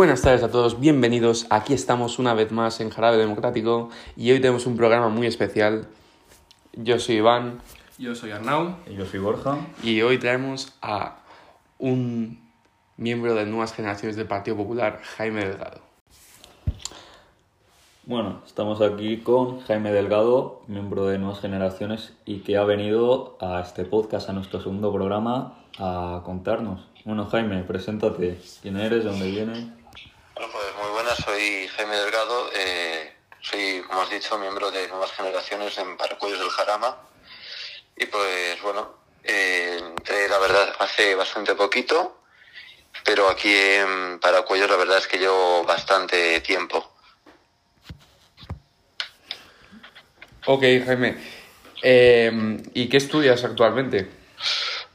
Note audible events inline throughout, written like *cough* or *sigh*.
Buenas tardes a todos, bienvenidos. Aquí estamos una vez más en Jarabe Democrático y hoy tenemos un programa muy especial. Yo soy Iván Yo soy Arnau. Y yo soy Borja. y hoy traemos a un miembro de nuevas generaciones del Partido Popular, Jaime Delgado. Bueno, estamos aquí con Jaime Delgado, miembro de Nuevas Generaciones, y que ha venido a este podcast, a nuestro segundo programa, a contarnos. Bueno, Jaime, preséntate. ¿Quién eres? ¿De dónde vienes? Soy Jaime Delgado, eh, soy, como has dicho, miembro de Nuevas Generaciones en Paracuellos del Jarama. Y pues bueno, eh, entré la verdad hace bastante poquito, pero aquí en Paracuellos la verdad es que llevo bastante tiempo. Ok, Jaime. Eh, ¿Y qué estudias actualmente?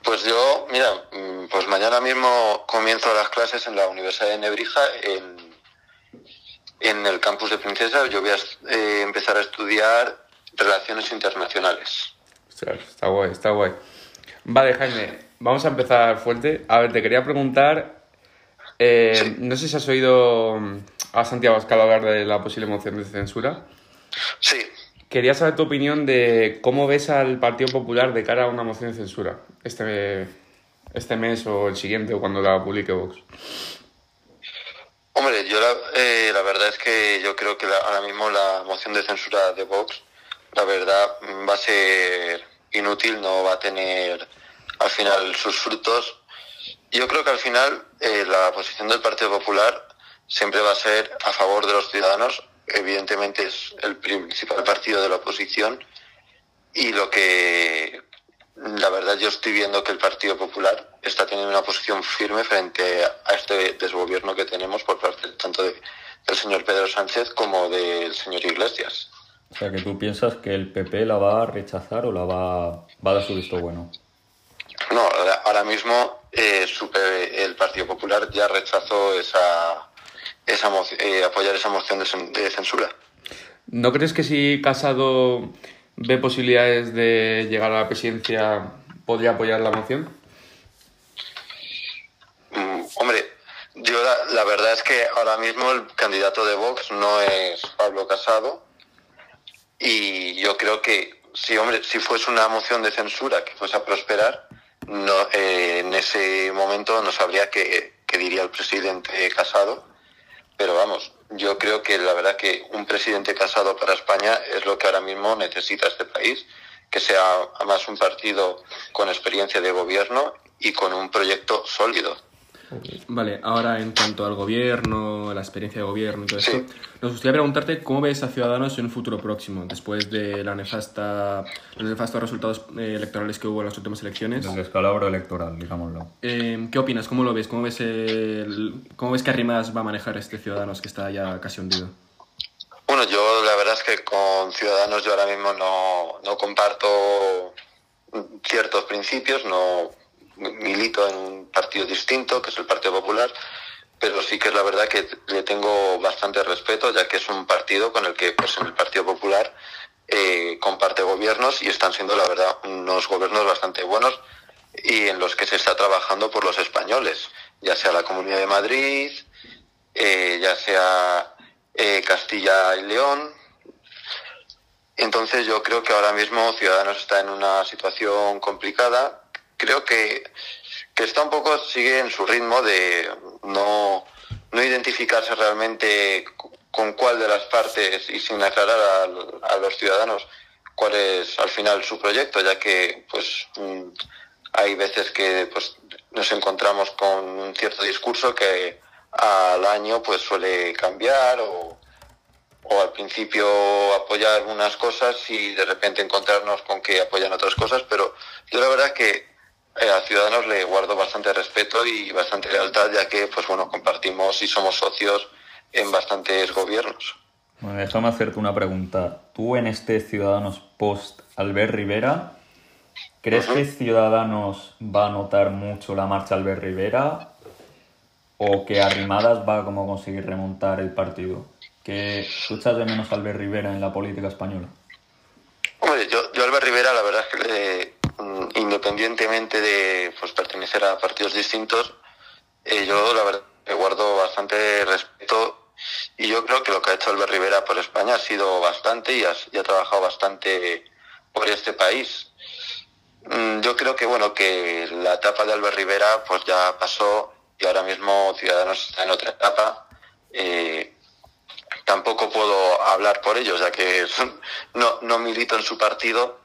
Pues yo, mira, mm, pues mañana mismo comienzo las clases en la Universidad de Nebrija, en, en el campus de Princesa. Yo voy a eh, empezar a estudiar Relaciones Internacionales. Está guay, está guay. Vale, Jaime, vamos a empezar fuerte. A ver, te quería preguntar, eh, Sí. no sé si has oído a Santiago Abascal hablar de la posible moción de censura. Sí, Quería saber tu opinión de cómo ves al Partido Popular de cara a una moción de censura este, este mes o el siguiente o cuando la publique Vox. Hombre, yo la, eh, la verdad es que yo creo que la- ahora mismo la moción de censura de Vox, la verdad, mm, va a ser inútil, no va a tener al final sus frutos. Yo creo que al final eh, la posición del Partido Popular siempre va a ser a favor de los ciudadanos. Evidentemente es el principal partido de la oposición y lo que la verdad yo estoy viendo que el Partido Popular está teniendo una posición firme frente a este desgobierno que tenemos por parte tanto de- del señor Pedro Sánchez como del señor Iglesias. O sea, que tú piensas que el PP la va a rechazar o la va, va a dar su visto bueno. No, ahora- mismo eh, supe- el Partido Popular ya rechazó esa, esa mo- eh, apoyar esa moción de, de censura. ¿No crees que si Casado ve posibilidades de llegar a la presidencia podría apoyar la moción? Mm, hombre, yo la, la verdad es que ahora mismo el candidato de Vox no es Pablo Casado y yo creo que si hombre, si fuese una moción de censura que fuese a prosperar, no, eh, en ese momento no sabría qué, qué diría el presidente Casado. Pero vamos, yo creo que la verdad que un presidente casado para España es lo que ahora mismo necesita este país, que sea además un partido con experiencia de gobierno y con un proyecto sólido. Vale, ahora en cuanto al gobierno, la experiencia de gobierno y todo Sí. esto, nos gustaría preguntarte cómo ves a Ciudadanos en un futuro próximo, después de la nefasta, los nefastos resultados eh, electorales que hubo en las últimas elecciones. El descalabro electoral, digámoslo. Eh, ¿Qué opinas? ¿Cómo lo ves? ¿Cómo ves, el, ¿Cómo ves que Arrimadas va a manejar este Ciudadanos que está ya casi hundido? Bueno, yo la verdad es que con Ciudadanos yo ahora mismo no, no comparto ciertos principios, no milito en un partido distinto, que es el Partido Popular, pero sí que es la verdad que le tengo bastante respeto, ya que es un partido con el que, pues en el Partido Popular, eh, comparte gobiernos y están siendo, la verdad, unos gobiernos bastante buenos y en los que se está trabajando por los españoles, ya sea la Comunidad de Madrid, eh, ya sea eh, Castilla y León. Entonces yo creo que ahora mismo Ciudadanos está en una situación complicada. Creo que, que está un poco, sigue en su ritmo de no, no identificarse realmente con cuál de las partes y sin aclarar a, a los ciudadanos cuál es al final su proyecto, ya que pues mm, hay veces que pues nos encontramos con un cierto discurso que al año pues suele cambiar o, o al principio apoyar unas cosas y de repente encontrarnos con que apoyan otras cosas, pero yo la verdad que eh, a Ciudadanos le guardo bastante respeto y bastante lealtad, ya que pues bueno, compartimos y somos socios en bastantes gobiernos. Bueno, déjame hacerte una pregunta. Tú en este Ciudadanos post Albert Rivera, ¿crees que Ciudadanos va a notar mucho la marcha Albert Rivera o que Arrimadas va a como conseguir remontar el partido? ¿Que tú echas de menos a Albert Rivera en la política española? Hombre, yo, yo a Albert Rivera la verdad es que le- independientemente de pues, pertenecer a partidos distintos, eh, yo la verdad que guardo bastante respeto y yo creo que lo que ha hecho Albert Rivera por España ha sido bastante y ha, y ha trabajado bastante por este país. Mm, Yo creo que bueno que la etapa de Albert Rivera pues ya pasó y ahora mismo Ciudadanos está en otra etapa. Eh, tampoco puedo hablar por ellos, ya que *laughs* no, no milito en su partido.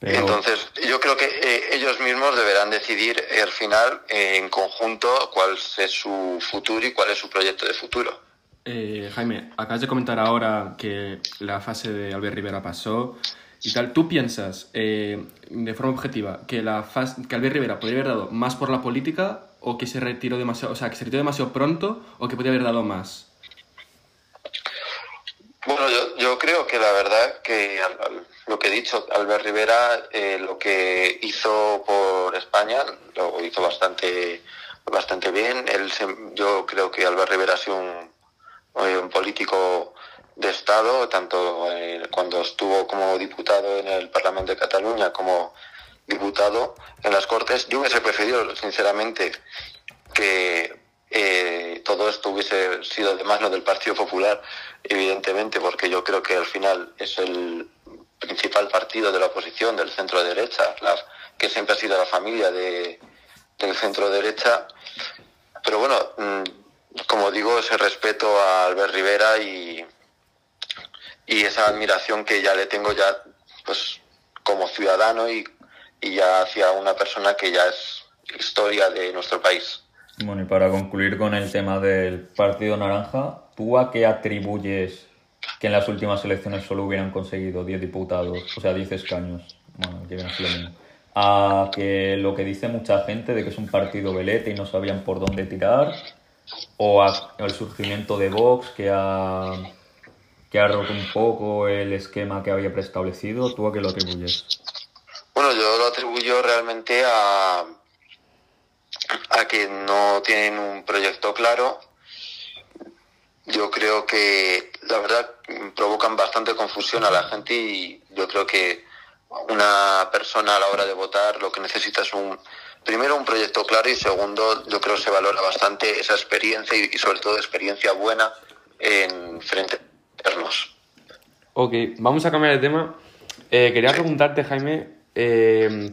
Pero- Entonces, yo creo que eh, ellos mismos deberán decidir eh, al final eh, en conjunto cuál es su futuro y cuál es su proyecto de futuro. Eh, Jaime, acabas de comentar ahora que la fase de Albert Rivera pasó y tal. ¿Tú piensas, eh, de forma objetiva, que, la fase, que Albert Rivera podría haber dado más por la política o que se retiró demasiado, o sea, que se retiró demasiado pronto o que podría haber dado más? Bueno, yo, yo creo que la verdad que lo que he dicho, Albert Rivera eh, lo que hizo por España lo hizo bastante bastante bien. Él se- yo creo que Albert Rivera ha sido un, eh, político de Estado, tanto eh, cuando estuvo como diputado en el Parlamento de Cataluña como diputado en las Cortes. Yo hubiese preferido, sinceramente, que eh, todo esto hubiese sido de mano del Partido Popular, evidentemente, porque yo creo que al final es el principal partido de la oposición, del centro derecha, la, que siempre ha sido la familia de, del centro derecha. Pero bueno, mm, como digo, ese respeto a Albert Rivera y, y esa admiración que ya le tengo ya pues como ciudadano y, y ya hacia una persona que ya es historia de nuestro país. Bueno, y para concluir con el tema del Partido Naranja, ¿tú a qué atribuyes que en las últimas elecciones solo hubieran conseguido 10 diputados, o sea, 10 escaños? Bueno, que lo mismo. A que lo que dice mucha gente de que es un partido velete y no sabían por dónde tirar, o al surgimiento de Vox que ha, que ha roto un poco el esquema que había preestablecido, ¿tú a qué lo atribuyes? Bueno, yo lo atribuyo realmente a, a que no tienen un proyecto claro. Yo creo que la verdad provocan bastante confusión a la gente y yo creo que una persona a la hora de votar lo que necesita es un primero un proyecto claro y segundo yo creo que se valora bastante esa experiencia y, y sobre todo experiencia buena en frente internos. Ok, vamos a cambiar de tema. Eh, quería preguntarte, Jaime, eh,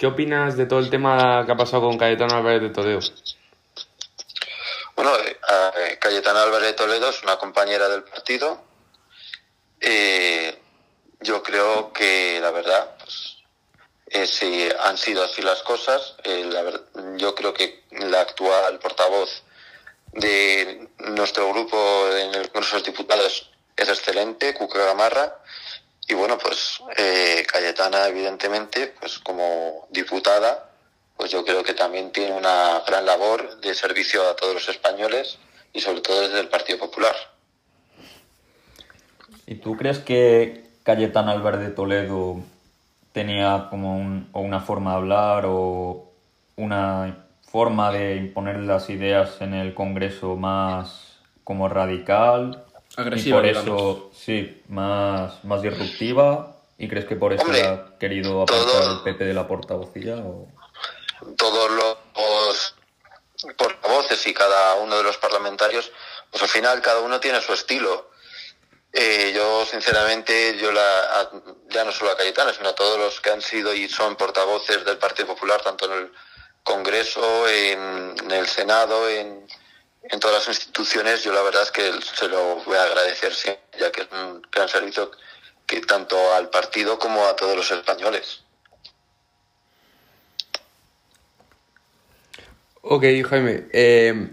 ¿qué opinas de todo el tema que ha pasado con Cayetano Álvarez de Toledo? Bueno, eh, eh, Cayetana Álvarez de Toledo es una compañera del partido. Eh, yo creo que la verdad, pues, eh, si han sido así las cosas, eh, la yo creo que la actual portavoz de nuestro grupo en el Congreso de Diputados es excelente, Cuca Gamarra. Y bueno, pues eh, Cayetana, evidentemente, pues como diputada, pues yo creo que también tiene una gran labor de servicio a todos los españoles y sobre todo desde el Partido Popular. ¿Y tú crees que Cayetano Álvarez de Toledo tenía como un- o una forma de hablar o una forma de imponer las ideas en el Congreso más como radical? Agresiva, Y por digamos. eso, sí, más, más disruptiva. ¿Y crees que por eso Hombre, ha querido apartar todo- el PP de la portavocía? O... Todos los portavoces y cada uno de los parlamentarios, pues al final cada uno tiene su estilo. Eh, yo, sinceramente, yo la, a- ya no solo a Cayetana, sino a todos los que han sido y son portavoces del Partido Popular, tanto en el Congreso, en, en el Senado, en, en todas las instituciones, yo la verdad es que se lo voy a agradecer ya que es un gran servicio que tanto al partido como a todos los españoles. Ok, Jaime. eh,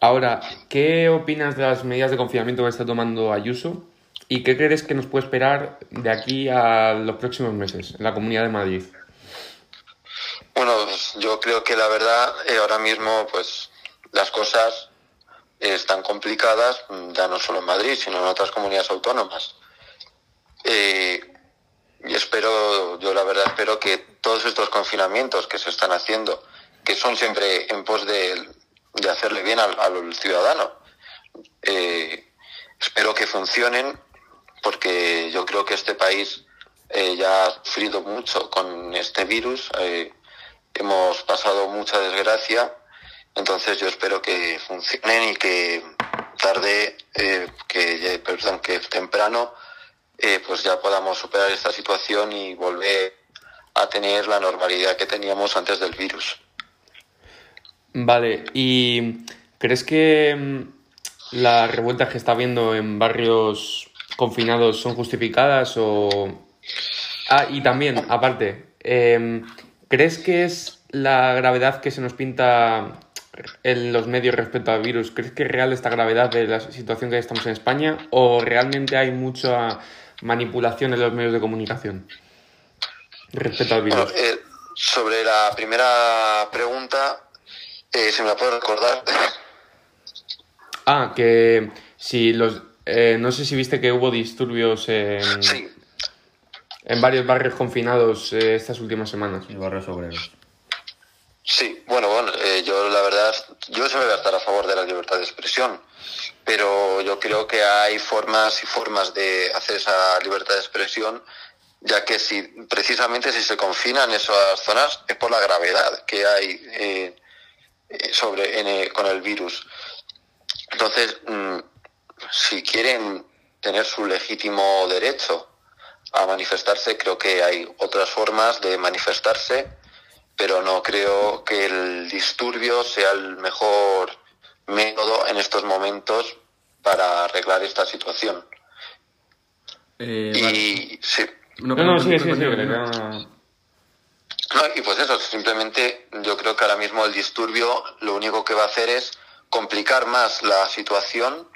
ahora, ¿qué opinas de las medidas de confinamiento que está tomando Ayuso? ¿Y qué crees que nos puede esperar de aquí a los próximos meses en la Comunidad de Madrid? Bueno, pues yo creo que la verdad eh, ahora mismo pues las cosas están complicadas, mm, ya no solo en Madrid, sino en otras comunidades autónomas. Eh, y espero, yo la verdad espero que todos estos confinamientos que se están haciendo, que son siempre en pos de, de hacerle bien al, al ciudadano, eh, espero que funcionen porque yo creo que este país eh, ya ha sufrido mucho con este virus. hemos pasado mucha desgracia Entonces yo espero que funcionen y que tarde, eh, que, perdón, que temprano, eh, pues ya podamos superar esta situación y volver a tener la normalidad que teníamos antes del virus. Vale, ¿y crees que mm, las revueltas que está habiendo en barrios confinados son justificadas o... Ah, y también, aparte, em, ¿crees que es la gravedad que se nos pinta en los medios respecto al virus? ¿Crees que es real esta gravedad de la situación que estamos en España o realmente hay mucha manipulación en los medios de comunicación respecto al virus? Eh, sobre la primera pregunta, eh, ¿se me la puede recordar? *laughs* Ah, que si los... Eh, no sé si viste que hubo disturbios en, en varios barrios confinados estas últimas semanas. Y barrios obreros. Sí, bueno, eh, yo la verdad, yo se me voy a estar a favor de la libertad de expresión, pero yo creo que hay formas y formas de hacer esa libertad de expresión, ya que si precisamente si se confinan esas zonas es por la gravedad que hay eh, eh, sobre con el virus. Entonces, mm, si quieren tener su legítimo derecho a manifestarse, creo que hay otras formas de manifestarse pero no creo que el disturbio sea el mejor método en estos momentos para arreglar esta situación. Eh, y sí. No, no, sí, sí, sí, y pues eso, simplemente yo creo que ahora mismo el disturbio lo único que va a hacer es complicar más la situación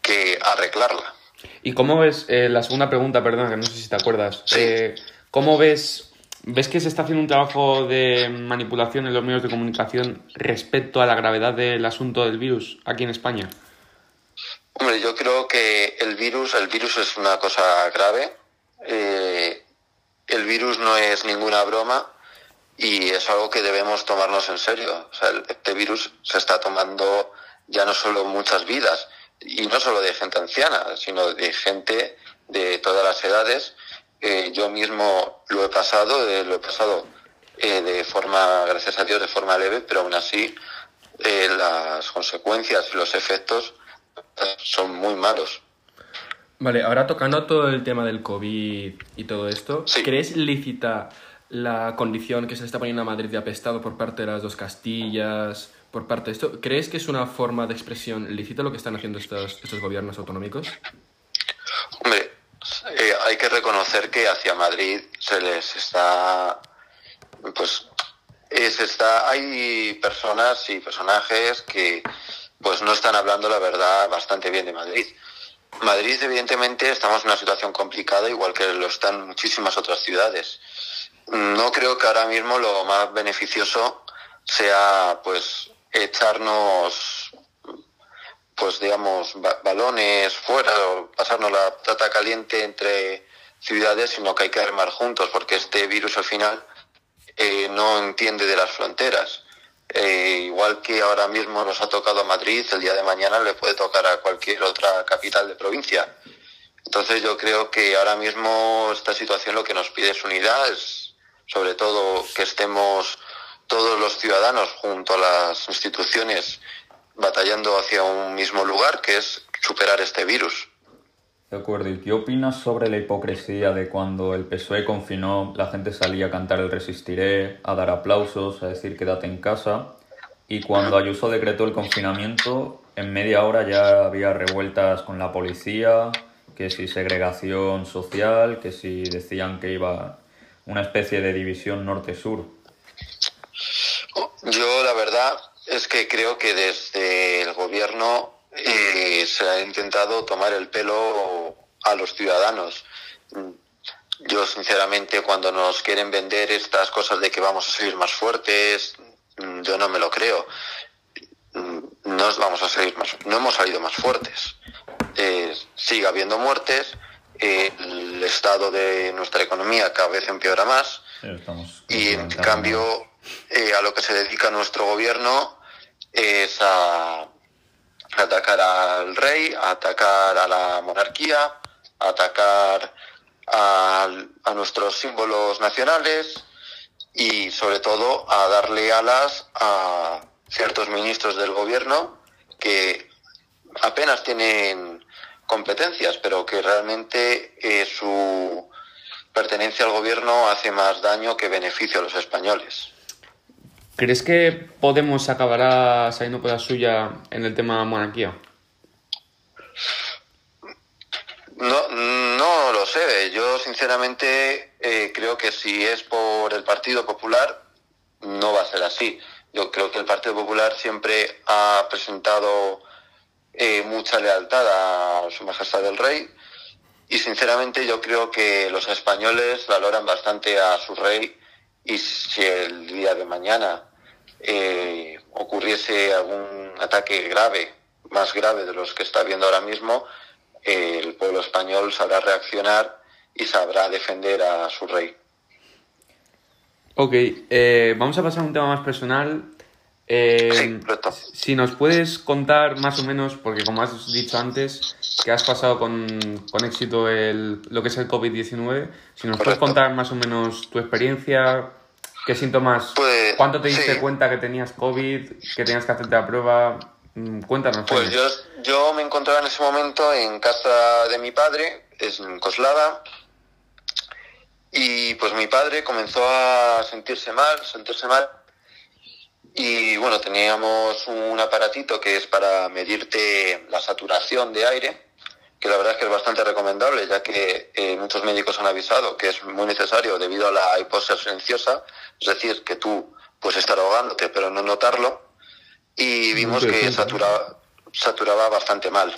que arreglarla. ¿Y cómo ves, eh, la segunda pregunta, perdón, que no sé si te acuerdas, eh, ¿cómo ves ¿Ves que se está haciendo un trabajo de manipulación en los medios de comunicación respecto a la gravedad del asunto del virus aquí en España? Hombre, yo creo que el virus, el virus es una cosa grave. Eh, el virus no es ninguna broma y es algo que debemos tomarnos en serio. O sea, este virus se está tomando ya no solo muchas vidas y no solo de gente anciana, sino de gente de todas las edades eh, yo mismo lo he pasado, eh, lo he pasado eh, de forma, gracias a Dios, de forma leve, pero aún así las consecuencias y los efectos son muy malos. Vale, ahora tocando todo el tema del COVID y todo esto, ¿crees lícita la condición que se está poniendo a Madrid de apestado por parte de las dos Castillas, por parte de esto? ¿Crees que es una forma de expresión lícita lo que están haciendo estos, estos gobiernos autonómicos? Hombre, eh, hay que reconocer que hacia Madrid se les está, pues, está, hay personas y personajes que, pues, no están hablando la verdad bastante bien de Madrid. Madrid, evidentemente, estamos en una situación complicada, igual que lo están muchísimas otras ciudades. No creo que ahora mismo lo más beneficioso sea, pues, echarnos pues digamos, balones fuera pasarnos la plata caliente entre ciudades, sino que hay que remar juntos, porque este virus al final eh, no entiende de las fronteras. Eh, igual que ahora mismo nos ha tocado a Madrid, el día de mañana le puede tocar a cualquier otra capital de provincia. Entonces yo creo que ahora mismo esta situación lo que nos pide es unidad, es sobre todo que estemos todos los ciudadanos junto a las instituciones batallando hacia un mismo lugar, que es superar este virus. De acuerdo, ¿y qué opinas sobre la hipocresía de cuando el PSOE confinó, la gente salía a cantar el resistiré, a dar aplausos, a decir quédate en casa, y cuando Ayuso decretó el confinamiento, en media hora ya había revueltas con la policía, que si segregación social, que si decían que iba una especie de división norte-sur? Yo, la verdad, es que creo que desde el gobierno eh, se ha intentado tomar el pelo a los ciudadanos. Yo, sinceramente, cuando nos quieren vender estas cosas de que vamos a salir más fuertes, yo no me lo creo. No vamos a salir más, no hemos salido más fuertes. Eh, sigue habiendo muertes, el estado de nuestra economía cada vez empeora más y en cambio eh, a lo que se dedica nuestro gobierno es a atacar al rey, a atacar a la monarquía, a atacar a, nuestros símbolos nacionales y sobre todo a darle alas a ciertos ministros del gobierno que apenas tienen competencias, pero que realmente eh, su pertenencia al gobierno hace más daño que beneficio a los españoles. ¿Crees que Podemos acabará saliendo por la suya en el tema monarquía? No, no lo sé. Yo sinceramente eh, creo que si es por el Partido Popular, no va a ser así. Yo creo que el Partido Popular siempre ha presentado eh, mucha lealtad a Su Majestad el Rey y sinceramente yo creo que los españoles valoran bastante a su rey y si el día de mañana eh, ocurriese algún ataque grave, más grave de los que está viendo ahora mismo, el pueblo español sabrá reaccionar y sabrá defender a su rey. Ok, eh, vamos a pasar a un tema más personal. Eh, si nos puedes contar más o menos, porque como has dicho antes, que has pasado con, con éxito el, lo que es el COVID-19, si nos puedes contar más o menos tu experiencia, qué síntomas, pues, cuánto te diste cuenta que tenías COVID, que tenías que hacerte la prueba, mm, cuéntanos. Pues yo, yo, me encontraba en ese momento en casa de mi padre, es en Coslada, y pues mi padre comenzó a sentirse mal, sentirse mal y bueno, teníamos un aparatito que es para medirte la saturación de aire, que la verdad es que es bastante recomendable, ya que eh, muchos médicos han avisado que es muy necesario debido a la hipoxia silenciosa, es decir, que tú puedes estar ahogándote pero no notarlo, y vimos que saturaba, saturaba bastante mal.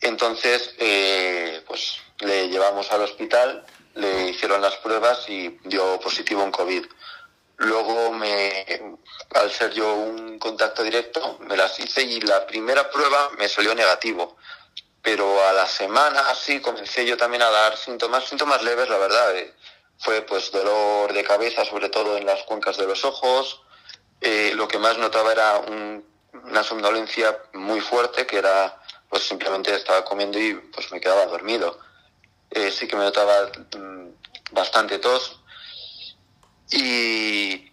Entonces, eh, pues le llevamos al hospital, le hicieron las pruebas y dio positivo en COVID. Luego, me, al ser yo un contacto directo, me las hice y la primera prueba me salió negativo. Pero a la semana así comencé yo también a dar síntomas, síntomas leves, la verdad. Eh. Fue pues dolor de cabeza, sobre todo en las cuencas de los ojos. Eh, lo que más notaba era una somnolencia muy fuerte, que era pues simplemente estaba comiendo y pues me quedaba dormido. Eh, sí que me notaba mm, bastante tos y,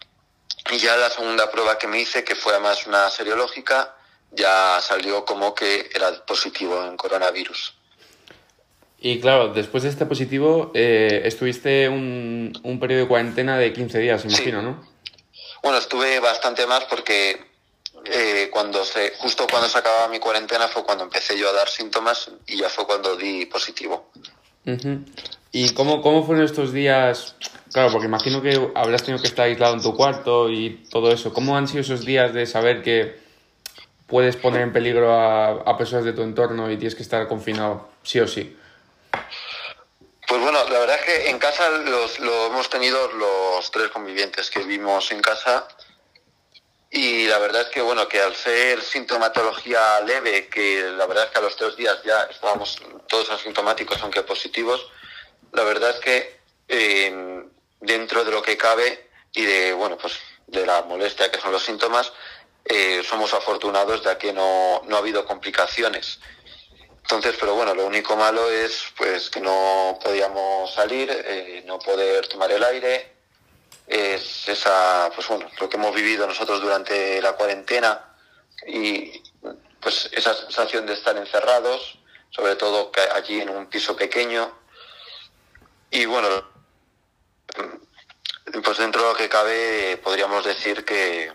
ya la segunda prueba que me hice, que fue además una seriológica, ya salió como que era positivo en coronavirus. Y claro, después de este positivo, eh, estuviste un, un, periodo de cuarentena de 15 días, imagino, ¿no? Bueno, estuve bastante más porque eh, cuando se, justo cuando se acababa mi cuarentena fue cuando empecé yo a dar síntomas y ya fue cuando di positivo. ¿Y cómo, cómo fueron estos días? Claro, porque imagino que habrás tenido que estar aislado en tu cuarto y todo eso. ¿Cómo han sido esos días de saber que puedes poner en peligro a, personas de tu entorno y tienes que estar confinado sí o sí? Pues bueno, la verdad es que en casa los, lo hemos tenido los tres convivientes que vimos en casa y la verdad es que bueno, que al ser sintomatología leve, que la verdad es que a los tres días ya estábamos todos asintomáticos, aunque positivos, la verdad es que eh, dentro de lo que cabe y de bueno pues de la molestia que son los síntomas, eh, somos afortunados ya que no, no ha habido complicaciones. Entonces, pero bueno, lo único malo es pues que no podíamos salir, eh, no poder tomar el aire, es esa, pues bueno, lo que hemos vivido nosotros durante la cuarentena y pues esa sensación de estar encerrados, sobre todo allí en un piso pequeño. Y bueno, pues dentro de lo que cabe podríamos decir que,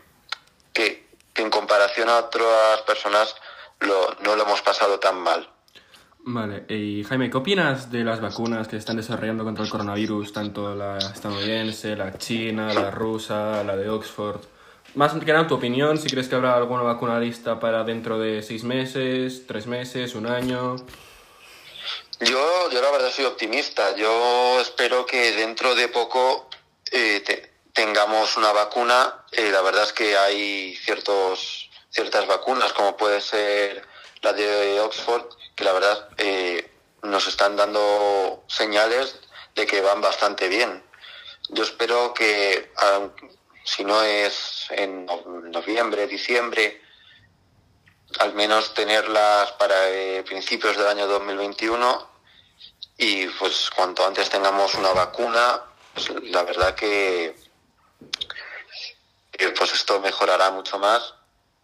que, en comparación a otras personas lo, no lo hemos pasado tan mal. Vale, y Jaime, ¿qué opinas de las vacunas que se están desarrollando contra el coronavirus, tanto la estadounidense, la china, la rusa, la de Oxford? Más que nada, tu opinión, si crees que habrá alguna vacuna lista para dentro de seis meses, tres meses, un año. Yo, yo la verdad soy optimista. Yo espero que dentro de poco eh, tengamos una vacuna. Eh, la verdad es que hay ciertos, ciertas vacunas, como puede ser la de Oxford, que la verdad eh, nos están dando señales de que van bastante bien. Yo espero que, si no es en noviembre, diciembre, al menos tenerlas para principios del año 2021 y pues cuanto antes tengamos una vacuna, pues la verdad que pues esto mejorará mucho más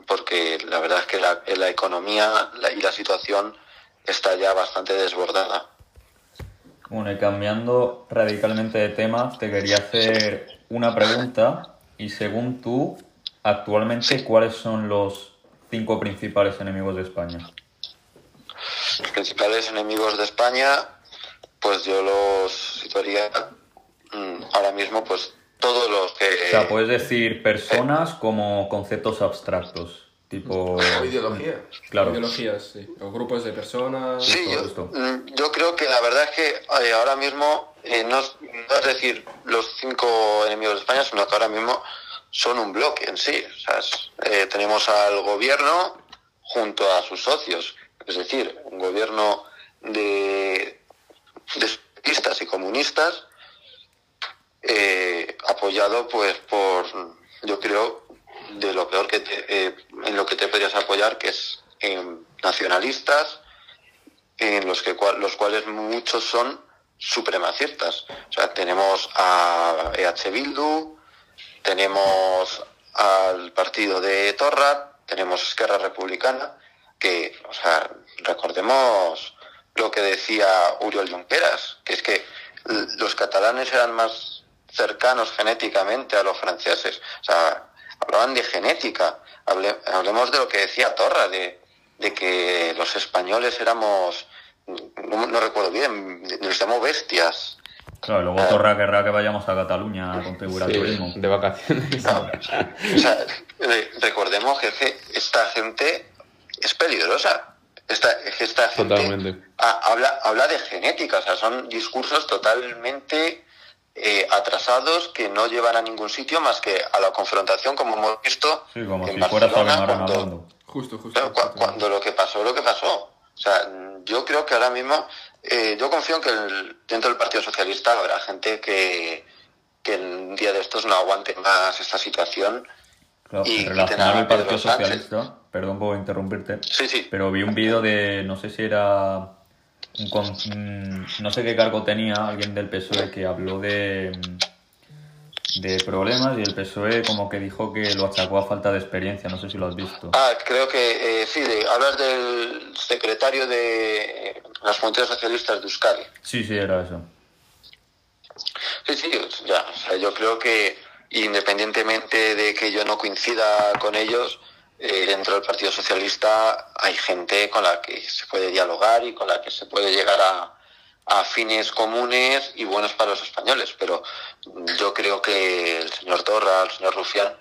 porque la verdad es que la, la economía y la situación está ya bastante desbordada. Bueno, y cambiando radicalmente de tema, te quería hacer una pregunta y según tú, actualmente, ¿cuáles son los cinco principales enemigos de España? Los principales enemigos de España, pues yo los situaría ahora mismo, pues todos los que... O sea, puedes decir personas como conceptos abstractos, tipo... O *laughs* ideología. Claro. Ideologías, sí. O grupos de personas. Sí, yo, mm, yo creo que la verdad es que eh, ahora mismo eh, no, es, no es decir los cinco enemigos de España, sino que ahora mismo son un bloque en sí. O sea, es- eh, tenemos al gobierno junto a sus socios, es decir, un gobierno de, de socialistas y comunistas eh, apoyado pues por, yo creo, de lo peor que te- eh, en lo que te podrías apoyar, que es en nacionalistas, en los que los cuales muchos son supremacistas. O sea, tenemos a EH Bildu, tenemos al partido de Torra, tenemos Esquerra Republicana, que, o sea, recordemos lo que decía Uriol Junqueras, que es que los catalanes eran más cercanos genéticamente a los franceses. O sea, hablaban de genética. Hable- hablemos de lo que decía Torra, de, de que los españoles éramos, no, no recuerdo bien, nos llamó bestias. Claro, luego Torra querrá que vayamos a Cataluña a contribuir al turismo. De vacaciones. O sea, re- recordemos que esta gente es peligrosa. Esta, esta gente Totalmente. ha- habla, habla de genética, o sea, son discursos totalmente que no llevan a ningún sitio más que a la confrontación, como hemos visto Sí, como en si fuera Barcelona cuando-. Justo, justo. Claro, cu- cuando lo que pasó, lo que pasó. O sea, yo creo que ahora mismo, eh, yo confío en que el- dentro del Partido Socialista habrá gente que, que un día de estos no aguante más esta situación. Claro, Y relacionado al Partido Pedro Sánchez. Socialista, perdón por interrumpirte, Sí, sí. pero vi un vídeo de, no sé si era, un no sé qué cargo tenía alguien del PSOE que habló de, de problemas y el PSOE como que dijo que lo achacó a falta de experiencia, no sé si lo has visto. Ah, creo que eh, sí, de, hablas del secretario de las Fronteras Socialistas de Euskadi. Sí, sí, era eso. Sí, sí, ya. O sea, yo creo que independientemente de que yo no coincida con ellos, eh, dentro del Partido Socialista hay gente con la que se puede dialogar y con la que se puede llegar a, a fines comunes y buenos para los españoles. Pero yo creo que el señor Torra, el señor Rufián,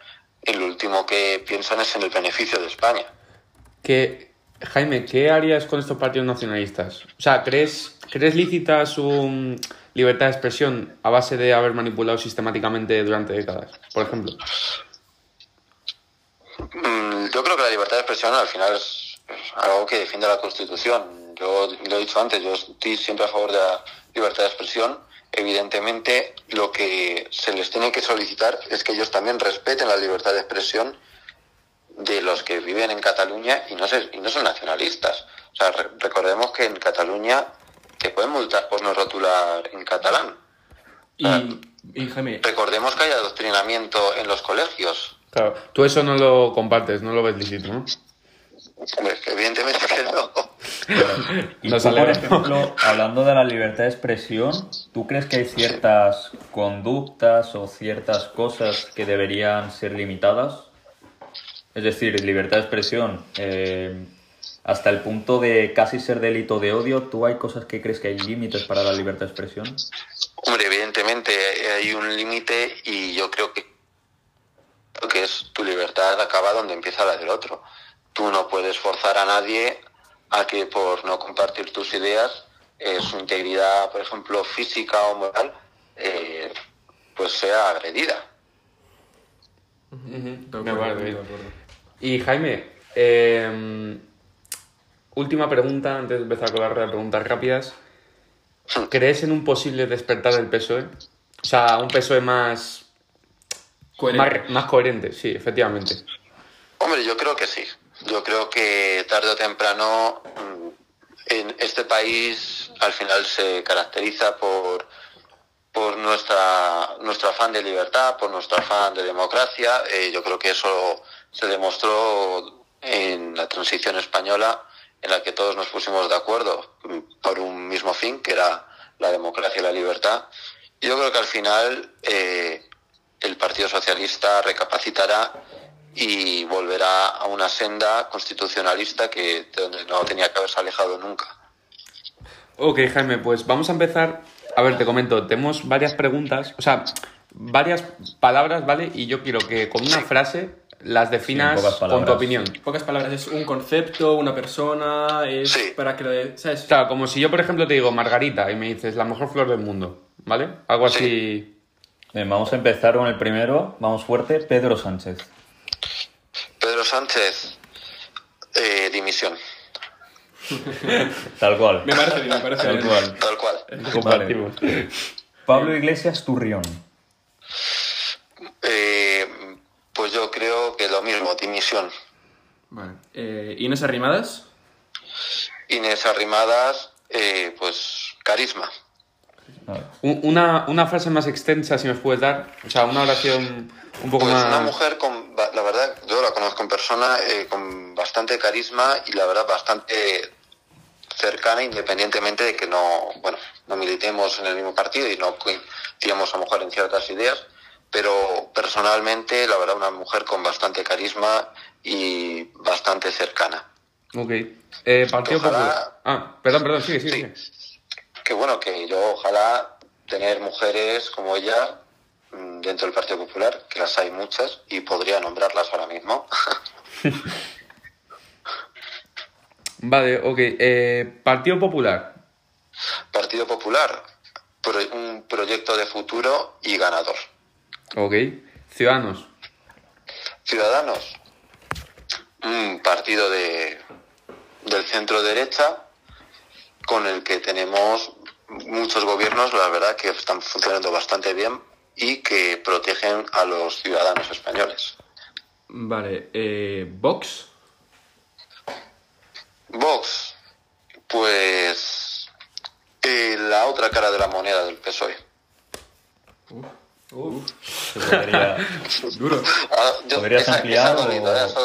en lo último que piensan es en el beneficio de España. ¿Qué, Jaime, ¿qué harías con estos partidos nacionalistas? O sea, ¿crees, ¿crees lícita su libertad de expresión a base de haber manipulado sistemáticamente durante décadas? Por ejemplo. Mm, Yo creo que la libertad de expresión al final es algo que defiende la Constitución. Yo lo he dicho antes, yo estoy siempre a favor de la libertad de expresión. Evidentemente, lo que se les tiene que solicitar es que ellos también respeten la libertad de expresión de los que viven en Cataluña y no, se- y no son nacionalistas. O sea, re- recordemos que en Cataluña te pueden multar por no rotular en catalán. Y, y Jaime, Recordemos que hay adoctrinamiento en los colegios. Claro, tú eso no lo compartes, no lo ves lícito, ¿no? Que evidentemente que no. *laughs* Y Nos tú, por ejemplo, hablando de la libertad de expresión, ¿tú crees que hay ciertas conductas o ciertas cosas que deberían ser limitadas? Es decir, libertad de expresión, eh, hasta el punto de casi ser delito de odio, ¿tú hay cosas que crees que hay límites para la libertad de expresión? Hombre, evidentemente hay un límite y yo creo que, que es tu libertad acaba donde empieza la del otro. Tú no puedes forzar a nadie a que por no compartir tus ideas, eh, su integridad, por ejemplo, física o moral, eh, pues sea agredida. de Me acuerdo. Y Jaime, eh, última pregunta antes de empezar con la rueda de preguntas rápidas. ¿Crees en un posible despertar del PSOE? O sea, un PSOE más, Coherente. más, más coherente, sí, efectivamente. Hombre, yo creo que sí. Yo creo que tarde o temprano mm, en este país al final se caracteriza por por nuestra, nuestro afán de libertad, por nuestro afán de democracia. Eh, yo creo que eso se demostró en la transición española, en la que todos nos pusimos de acuerdo por un mismo fin, que era la democracia y la libertad. Yo creo que al final eh, el Partido Socialista recapacitará y volverá a una senda constitucionalista que donde no tenía que haberse alejado nunca. Ok, Jaime, pues vamos a empezar. A ver, te comento, tenemos varias preguntas, o sea, varias palabras, ¿vale? Y yo quiero que con una frase las definas con tu opinión. Pocas palabras, es un concepto, una persona, es Sí. para que lo... ¿Sabes? Claro, como si yo, por ejemplo, te digo Margarita y me dices la mejor flor del mundo, ¿vale? Algo así. Bien, vamos a empezar con el primero. Vamos fuerte. Pedro Sánchez. Pedro Sánchez, eh, dimisión, Tal cual. Me parece bien, me parece Tal bien. cual. tal cual. Compartimos. *laughs* Pablo Iglesias Turrión. Eh, pues yo creo que lo mismo, dimisión. Vale. Eh, Inés Arrimadas. Inés Arrimadas, eh, pues carisma. Una, una frase más extensa, si nos puedes dar. O sea, una oración un poco Pues más. una mujer con, yo la conozco en persona, eh, con bastante carisma y la verdad bastante cercana, independientemente de que no, bueno, no militemos en el mismo partido y no coincidamos a lo mejor en ciertas ideas, pero personalmente, la verdad, una mujer con bastante carisma y bastante cercana. Ok. Eh, Partido Ojalá- Popular. Ah, perdón, perdón, sigue, sigue. Sí. sigue. Que bueno, que yo ojalá tener mujeres como ella dentro del Partido Popular, que las hay muchas y podría nombrarlas ahora mismo. *laughs* Vale, ok. Eh, Partido Popular. Partido Popular, pro- un proyecto de futuro y ganador. Ok. Ciudadanos. Ciudadanos, un partido de, del centro derecha con el que tenemos muchos gobiernos, la verdad, que están funcionando bastante bien y que protegen a los ciudadanos españoles. Vale. Eh, Vox. Vox, pues eh, la otra cara de la moneda del PSOE. Se podría- *laughs* Duro. Ah, yo- ¿Podrías esa- ampliar esa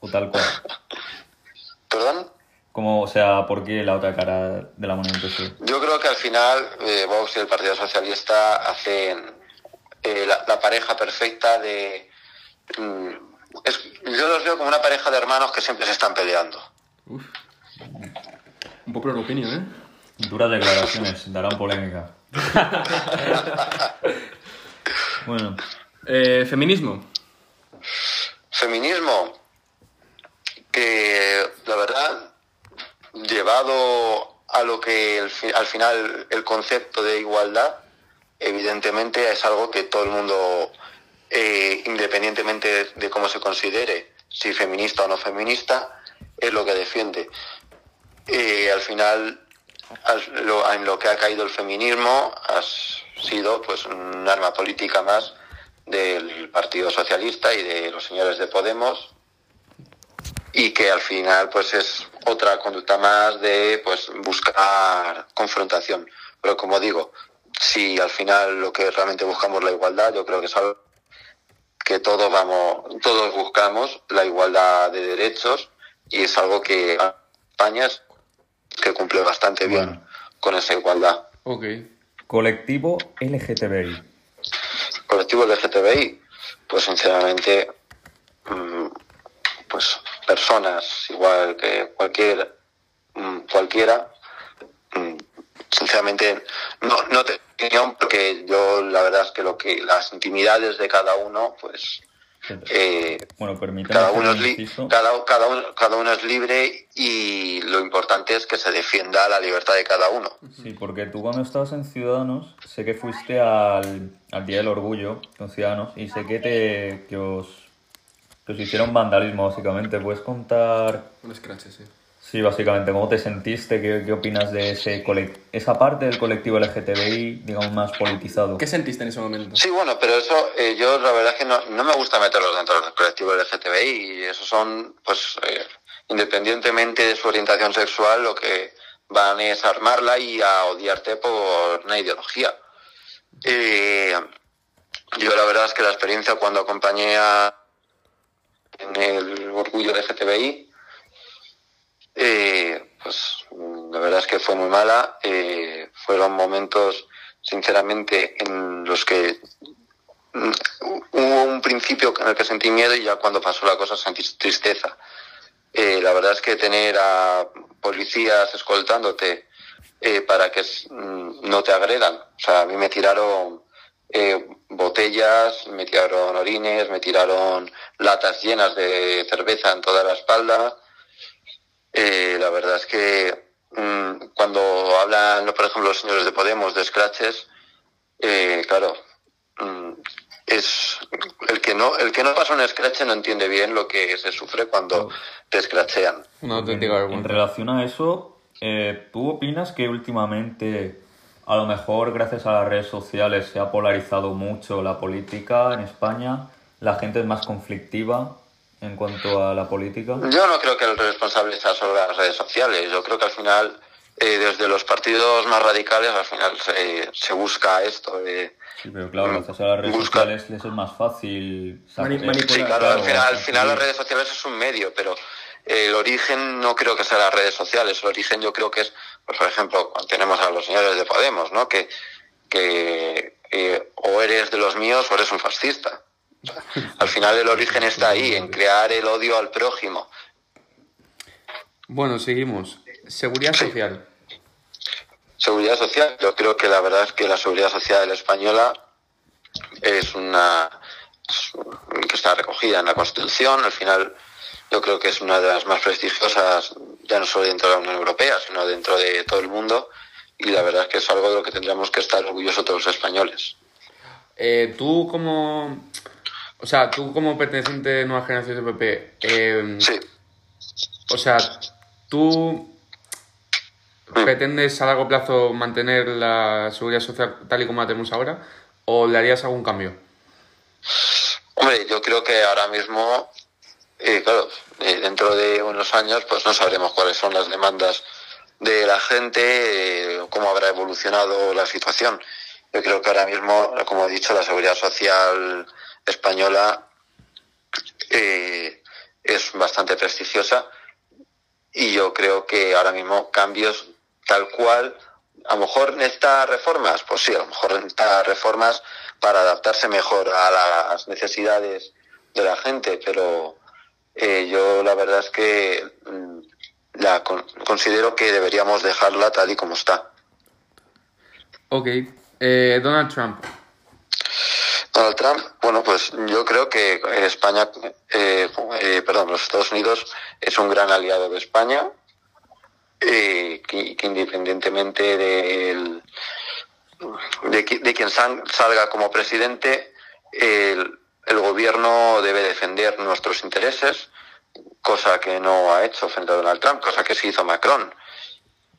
o- tal cual. *laughs* ¿Perdón? Como, o sea, ¿por qué la otra cara de la moneda del PSOE? Yo creo que al final eh, Vox y el Partido Socialista hacen eh, la, la pareja perfecta de... mm, es- yo los veo como una pareja de hermanos que siempre se están peleando. Un popular opinion, ¿eh? Duras declaraciones, darán polémica. *laughs* bueno, Eh, Feminismo. Feminismo, que la verdad, llevado a lo que el fi- al final el concepto de igualdad, evidentemente es algo que todo el mundo, eh, independientemente de cómo se considere, si feminista o no feminista, es lo que defiende. Eh, al final, en lo que ha caído el feminismo ha sido pues un arma política más del Partido Socialista y de los señores de Podemos y que al final pues es otra conducta más de pues buscar confrontación pero como digo si al final lo que realmente buscamos es la igualdad yo creo que es algo que todos vamos todos buscamos la igualdad de derechos y es algo que España es que cumple bastante bien Bueno. con esa igualdad Ok. colectivo LGTBI. colectivo LGTBI, pues sinceramente, mm, pues personas igual que cualquier mm, cualquiera, sinceramente no, no tengo opinión porque yo la verdad es que lo que las intimidades de cada uno, pues eh, Bueno, cada uno un es cada, cada uno cada uno es libre y lo importante es que se defienda la libertad de cada uno. Sí, porque tú cuando estabas en Ciudadanos, sé que fuiste al, al Día del Orgullo con Ciudadanos y sé que te que os, que os hicieron vandalismo, básicamente. ¿Puedes contar, Un scratch, sí. Sí, básicamente, cómo te sentiste? ¿Qué, qué opinas de ese esa parte del colectivo LGTBI, digamos, más politizado? ¿Qué sentiste en ese momento? Sí, bueno, pero eso eh, yo la verdad es que no, no me gusta meterlos dentro del colectivo LGTBI y esos son, pues, eh, independientemente de su orientación sexual, lo que van es a armarla y a odiarte por una ideología. Eh, yo la verdad es que la experiencia cuando acompañé a en el orgullo de GTBI, eh, pues la verdad es que fue muy mala. Eh, fueron momentos, sinceramente, en los que mm, hubo un principio en el que sentí miedo y ya cuando pasó la cosa sentí tristeza. Eh, la verdad es que tener a policías escoltándote eh, para que mm, no te agredan. O sea, a mí me tiraron eh, botellas, me tiraron orines, me tiraron latas llenas de cerveza en toda la espalda. Eh, la verdad es que mm, cuando hablan, por ejemplo, los señores de Podemos de scratches, eh, claro, mm, es el que no el que no pasa un scratch no entiende bien lo que se sufre cuando te scratchean. Una auténtica En vergüenza. relación a eso, eh, ¿tú opinas que últimamente, a lo mejor gracias a las redes sociales, se ha polarizado mucho la política en España? ¿La gente es más conflictiva en cuanto a la política? Yo no creo que el responsable sea solo las redes sociales. Yo creo que al final, eh, desde los partidos más radicales, al final se, se busca esto. de Sí, pero claro, gracias a las redes Busca- sociales les es más fácil saber- manipular. Sí, claro, al final, al final las redes sociales es un medio, pero eh, el origen no creo que sea las redes sociales. El origen yo creo que es, pues, por ejemplo, cuando tenemos a los señores de Podemos, ¿no? Que, que eh, o eres de los míos o eres un fascista. Al final el origen está ahí, en crear el odio al prójimo. Bueno, seguimos. Seguridad Sí. social. Seguridad social, yo creo que la verdad es que la seguridad social española es una que está recogida en la Constitución. Al final, yo creo que es una de las más prestigiosas, ya no solo dentro de la Unión Europea, sino dentro de todo el mundo. Y la verdad es que es algo de lo que tendríamos que estar orgullosos todos los españoles. Eh, tú como... O sea, tú como perteneciente de Nuevas Generaciones de PP, eh, Sí, o sea, tú pretendes a largo plazo mantener la seguridad social tal y como la tenemos ahora o le harías algún cambio? Hombre, yo creo que ahora mismo, eh, claro, eh, dentro de unos años, pues no sabremos cuáles son las demandas de la gente, eh, cómo habrá evolucionado la situación. Yo creo que ahora mismo, como he dicho, la seguridad social española eh, es bastante prestigiosa y yo creo que ahora mismo cambios tal cual, a lo mejor necesita reformas, pues sí, a lo mejor necesita reformas para adaptarse mejor a las necesidades de la gente, pero eh, yo la verdad es que mm, la con- considero que deberíamos dejarla tal y como está. Ok. Eh, Donald Trump. Donald Trump, bueno, pues yo creo que España, eh, eh, perdón, los Estados Unidos es un gran aliado de España, eh, que, independientemente de, de quien salga como presidente, el, el gobierno debe defender nuestros intereses, cosa que no ha hecho frente a Donald Trump, cosa que sí hizo Macron,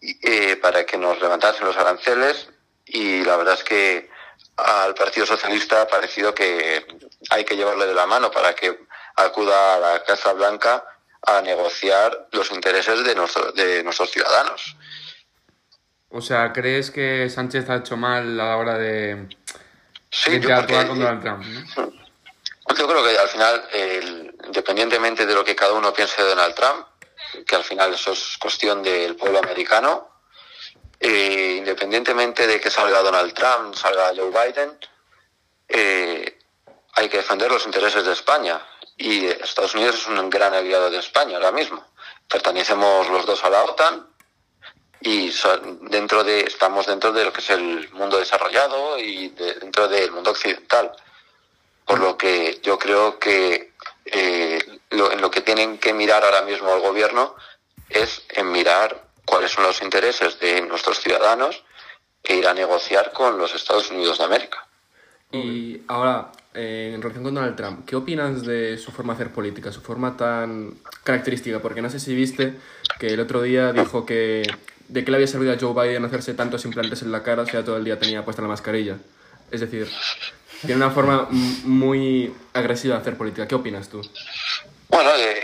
eh, para que nos levantasen los aranceles y la verdad es que al Partido Socialista ha parecido que hay que llevarle de la mano para que acuda a la Casa Blanca a negociar los intereses de, nuestro- de nuestros ciudadanos. O sea, ¿crees que Sánchez ha hecho mal a la hora de, Sí, de yo, porque- con Donald Trump? ¿no? yo creo que al final, el- independientemente de lo que cada uno piense de Donald Trump, que al final eso es cuestión del pueblo americano, eh, independientemente de que salga Donald Trump, salga Joe Biden, eh, hay que defender los intereses de España. Y Estados Unidos es un gran aliado de España ahora mismo. Pertenecemos los dos a la OTAN y dentro de, estamos dentro de lo que es el mundo desarrollado y de- dentro del mundo occidental. Por lo que yo creo que eh, lo, en lo que tienen que mirar ahora mismo el gobierno es en mirar cuáles son los intereses de nuestros ciudadanos e ir a negociar con los Estados Unidos de América. Y ahora, eh, en relación con Donald Trump, ¿qué opinas de su forma de hacer política, su forma tan característica? Porque no sé si viste que el otro día dijo que de qué le había servido a Joe Biden hacerse tantos implantes en la cara si ya todo el día tenía puesta la mascarilla. Es decir, tiene una forma muy agresiva de hacer política. ¿Qué opinas tú? Bueno, eh,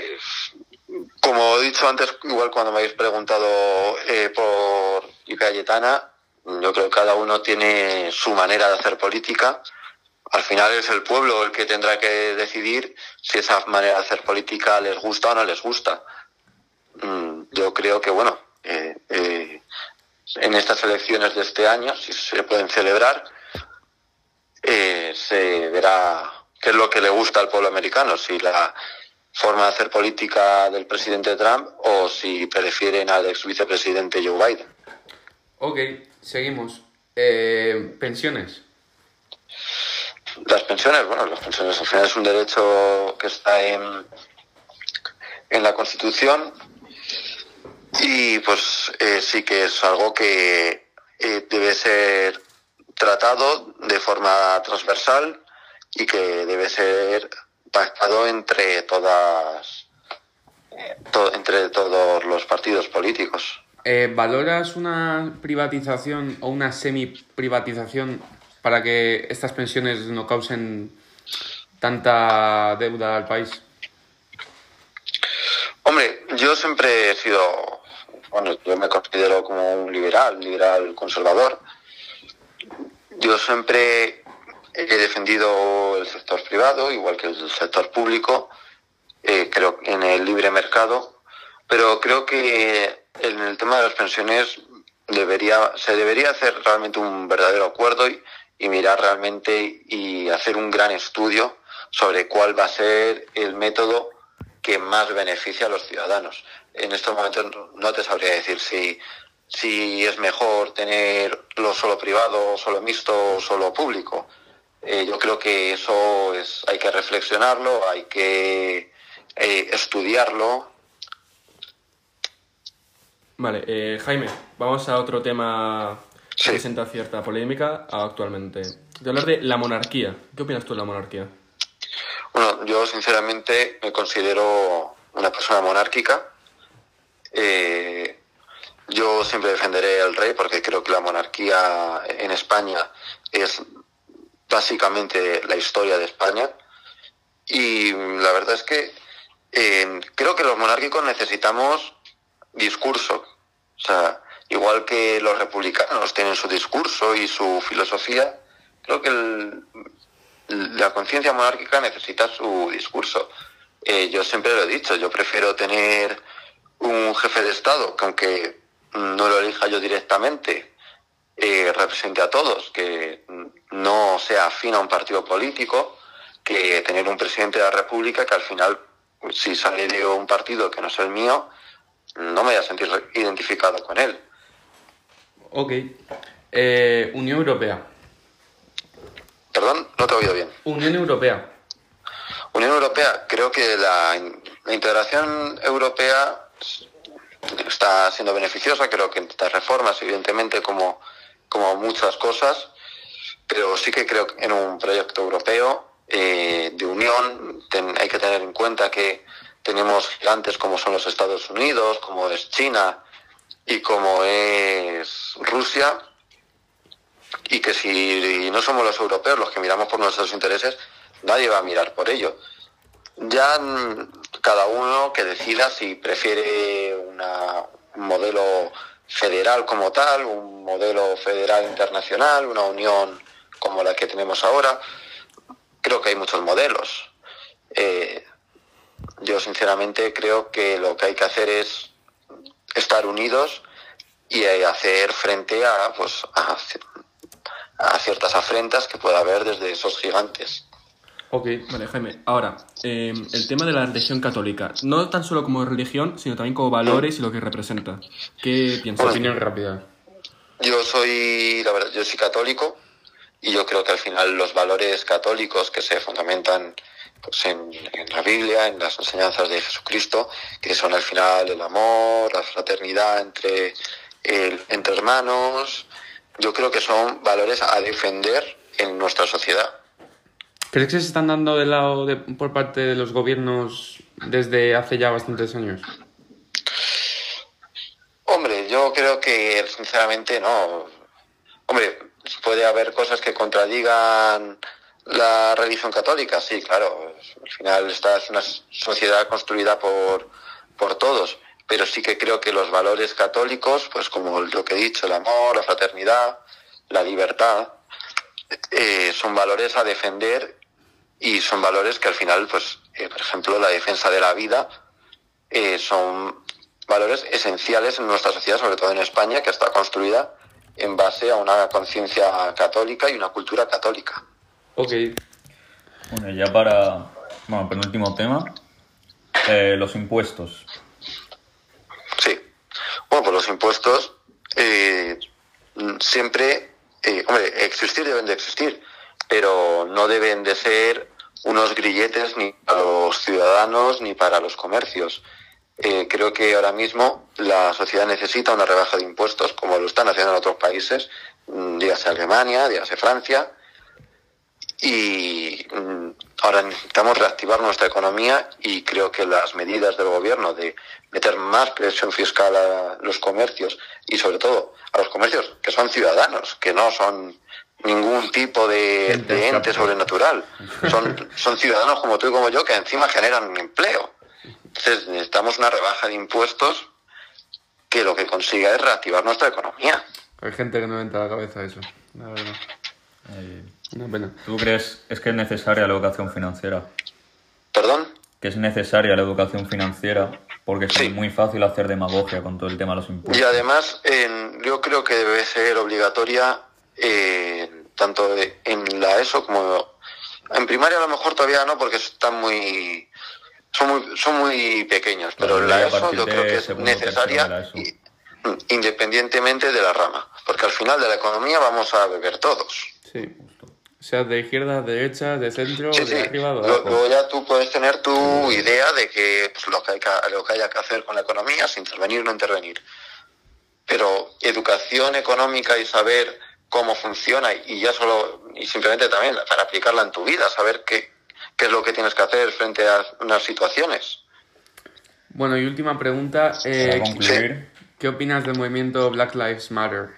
como he dicho antes, igual cuando me habéis preguntado eh, por Cayetana, Yo creo que cada uno tiene su manera de hacer política. Al final es el pueblo el que tendrá que decidir si esa manera de hacer política les gusta o no les gusta. Mm, yo creo que, bueno, eh, eh, en estas elecciones de este año, si se pueden celebrar, eh, se verá qué es lo que le gusta al pueblo americano, si la forma de hacer política del presidente Trump o si prefieren al ex vicepresidente Joe Biden. Ok, seguimos. Eh, pensiones. Las pensiones, bueno, las pensiones al final es un derecho que está en, en la Constitución y pues eh, sí que es algo que eh, debe ser tratado de forma transversal y que debe ser pactado entre todas eh, to- entre todos los partidos políticos. Eh, ¿Valoras una privatización o una semi-privatización para que estas pensiones no causen tanta deuda al país? Hombre, yo siempre he sido, bueno, yo me considero como un liberal, liberal conservador. Yo siempre he defendido el sector privado, igual que el sector público, eh, creo en el libre mercado, pero creo que en el tema de las pensiones debería, se debería hacer realmente un verdadero acuerdo y, y mirar realmente y hacer un gran estudio sobre cuál va a ser el método que más beneficia a los ciudadanos. En estos momentos no te sabría decir si, si es mejor tenerlo solo privado, solo mixto o solo público. Eh, yo creo que eso es, hay que reflexionarlo, hay que eh, estudiarlo. Vale, eh, Jaime, vamos a otro tema que Sí. presenta cierta polémica actualmente. De hablar de la monarquía. ¿Qué opinas tú de la monarquía? Bueno, yo sinceramente me considero una persona monárquica. Eh, yo siempre defenderé al rey porque creo que la monarquía en España es básicamente la historia de España. Y la verdad es que eh, creo que los monárquicos necesitamos discurso. O sea, igual que los republicanos tienen su discurso y su filosofía, creo que la conciencia monárquica necesita su discurso. Eh, yo siempre lo he dicho, yo prefiero tener un jefe de Estado que aunque no lo elija yo directamente, eh, represente a todos, que no sea afín a un partido político, que tener un presidente de la República que al final, si sale de un partido que no es el mío, no me voy a sentir identificado con él. Ok. Eh, Unión Europea. Perdón, no te he oído bien. Unión Europea. Unión Europea, creo que la, la integración europea está siendo beneficiosa, creo que estas reformas, evidentemente, como, como muchas cosas, pero sí que creo que en un proyecto europeo eh, de unión hay que tener en cuenta que tenemos gigantes como son los Estados Unidos, como es China y como es Rusia, y que si no somos los europeos los que miramos por nuestros intereses, nadie va a mirar por ello. Ya mm, cada uno que decida si prefiere una- un modelo federal como tal, un modelo federal internacional, una unión como la que tenemos ahora. Creo que hay muchos modelos. Eh, yo sinceramente creo que lo que hay que hacer es estar unidos y eh, hacer frente a, pues, a, a ciertas afrentas que pueda haber desde esos gigantes. Ok. Vale, Jaime. Ahora, eh, el tema de la religión católica. No tan solo como religión, sino también como valores y lo que representa. ¿Qué piensas? Opinión rápida. Yo soy, la verdad, yo soy católico y yo creo que al final los valores católicos que se fundamentan pues, en, en la Biblia, en las enseñanzas de Jesucristo, que son al final el amor, la fraternidad entre, el- entre hermanos, yo creo que son valores a defender en nuestra sociedad. ¿Crees que se están dando de lado de- por parte de los gobiernos desde hace ya bastantes años? Hombre, yo creo que sinceramente no. Hombre, puede haber cosas que contradigan la religión católica, sí, claro. Al final esta es una sociedad construida por, por todos. pero sí que creo que los valores católicos, pues como lo que he dicho, el amor, la fraternidad, la libertad, eh, son valores a defender y son valores que al final, pues, eh, por ejemplo, la defensa de la vida eh, son valores esenciales en nuestra sociedad, sobre todo en España, que está construida en base a una conciencia católica y una cultura católica. Ok. Bueno, ya para, bueno, penúltimo tema, eh, los impuestos. Sí. Bueno, pues los impuestos eh, siempre, eh, hombre, existir deben de existir, pero no deben de ser unos grilletes ni para los ciudadanos ni para los comercios. Eh, creo que ahora mismo la sociedad necesita una rebaja de impuestos, como lo están haciendo en otros países, mm, dígase Alemania, dígase Francia, y mm, ahora necesitamos reactivar nuestra economía y creo que las medidas del gobierno de meter más presión fiscal a los comercios y sobre todo a los comercios que son ciudadanos, que no son ningún tipo de, Ente de ente abstracto. sobrenatural. Son, *laughs* son ciudadanos como tú y como yo que encima generan empleo. Entonces necesitamos una rebaja de impuestos que lo que consiga es reactivar nuestra economía. Hay gente que no le entra a la cabeza eso. La verdad. Eh, Una pena. ¿Tú crees es que es necesaria la educación financiera? ¿Perdón? Que es necesaria la educación financiera porque es muy fácil hacer demagogia con todo el tema de los impuestos. Y además, en- yo creo que debe ser obligatoria eh, tanto en la ESO como en primaria a lo mejor todavía no porque están muy son muy son muy pequeños, pero en la ESO yo creo que es necesaria y- independientemente de la rama, porque al final de la economía vamos a beber todos. Sí. Sea de izquierda, de derecha, de centro, Sí, de sí. arriba o de Luego ya tú puedes tener tu idea de que pues, lo, que hay que, lo que haya que hacer con la economía es intervenir o no intervenir. Pero educación económica y saber cómo funciona y ya solo, y simplemente también para aplicarla en tu vida, saber qué, qué es lo que tienes que hacer frente a unas situaciones. Bueno, y última pregunta. Eh, concluir, ¿Qué opinas del movimiento Black Lives Matter?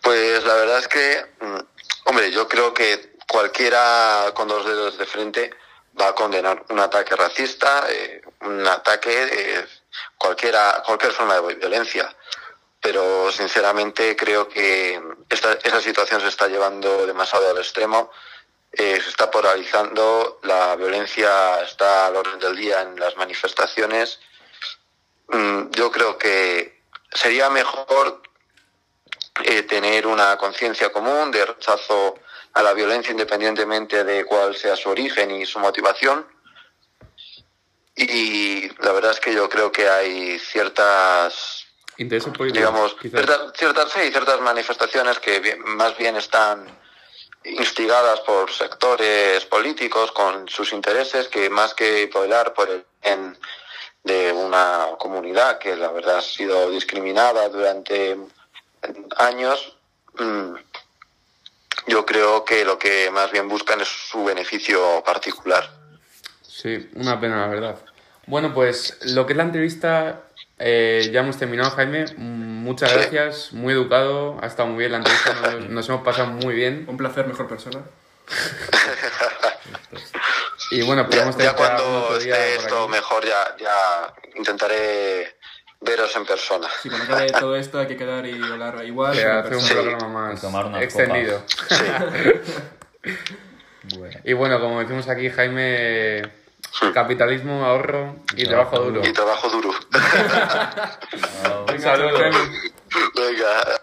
Pues la verdad es que, mm, hombre, yo creo que cualquiera con dos dedos de frente va a condenar un ataque racista, eh, un ataque de cualquiera, cualquier forma de violencia. Pero sinceramente creo que esta, esa situación se está llevando demasiado al extremo. Eh, se está polarizando, la violencia está al orden del día en las manifestaciones. Mm, Yo creo que sería mejor eh, tener una conciencia común de rechazo a la violencia independientemente de cuál sea su origen y su motivación. Y la verdad es que yo creo que hay ciertas, digamos, ciertas, ciertas, sí, ciertas manifestaciones que bien- más bien están instigadas por sectores políticos con sus intereses que más que velar por el bien de una comunidad que la verdad ha sido discriminada durante años, mm, yo creo que lo que más bien buscan es su beneficio particular. Sí, una pena, la verdad. Bueno, pues lo que es la entrevista eh, ya hemos terminado, Jaime. Muchas gracias, muy educado, ha estado muy bien la entrevista, nos, nos hemos pasado muy bien. Un placer, mejor persona. Y bueno, Ya, esperamos ya algún cuando esté esto aquí. mejor, ya, ya intentaré veros en persona. Sí, cuando acabe todo esto hay que quedar y hablar igual. Que hacer un programa más extendido. *laughs* bueno, Y bueno, como decimos aquí, Jaime, Capitalismo, ahorro y, y trabajo, duro. Y trabajo duro. wow. Un saludo. Venga.